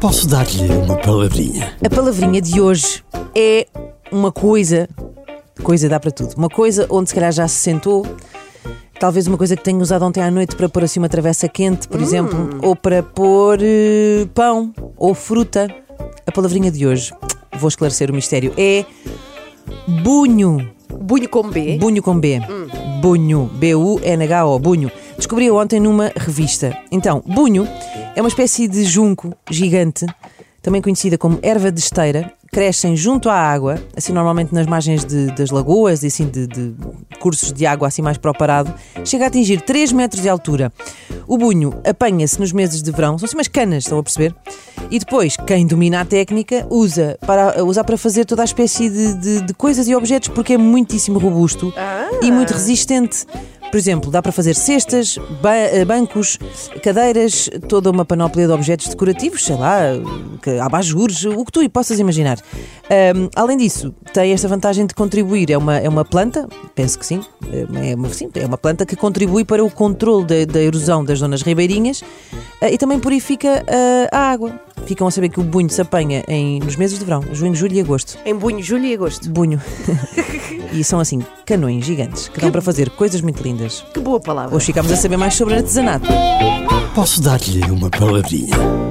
Posso dar-lhe uma palavrinha? A palavrinha de hoje é uma coisa. Coisa dá para tudo. Uma coisa onde se calhar já se sentou. Talvez uma coisa que tenha usado ontem à noite para pôr assim uma travessa quente, por exemplo, ou para pôr eh, pão ou fruta. A palavrinha de hoje, vou esclarecer o mistério, é bunho. Bunho com B. Bunho com B. Bunho. B-U-N-H-O. Bunho. Descobri ontem numa revista. Então, bunho é uma espécie de junco gigante, também conhecida como erva de esteira. Crescem junto à água, assim normalmente nas margens de- das lagoas e assim de, de cursos de água assim mais para o parado. Chega a atingir 3 metros de altura. O bunho apanha-se nos meses de verão, são assim umas canas, estão a perceber? E depois, quem domina a técnica usa para, usa para fazer toda a espécie de, de- de coisas e objetos porque é muitíssimo robusto e muito resistente. Por exemplo, dá para fazer cestas, ba- eh, bancos, cadeiras, toda uma panóplia de objetos decorativos, sei lá, abajures, o que tu possas imaginar. Ahm, além disso, tem esta vantagem de contribuir, é uma, é uma planta, penso que sim, é uma, sim, é uma planta que contribui para o controle da, da erosão das zonas ribeirinhas ah, e também purifica a água. Ficam a saber que o bunho se apanha em, nos meses de verão, junho, julho e agosto. Em bunho, julho e agosto. Bunho. e são assim, canões gigantes, que dão para fazer coisas muito lindas. Que boa palavra. Hoje ficamos a saber mais sobre artesanato. Posso dar-lhe uma palavrinha?